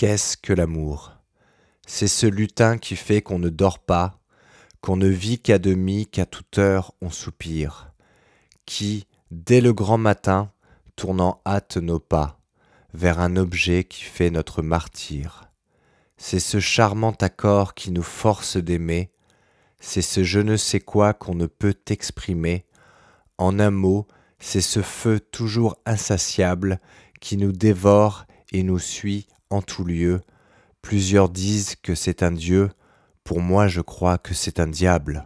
Qu'est-ce que l'amour? C'est ce lutin qui fait qu'on ne dort pas, qu'on ne vit qu'à demi, qu'à toute heure on soupire, qui, dès le grand matin, tournant hâte nos pas vers un objet qui fait notre martyr. C'est ce charmant accord qui nous force d'aimer, c'est ce je ne sais quoi qu'on ne peut exprimer. En un mot, c'est ce feu toujours insatiable qui nous dévore et nous suit en tout lieu. Plusieurs disent que c'est un Dieu, pour moi je crois que c'est un diable.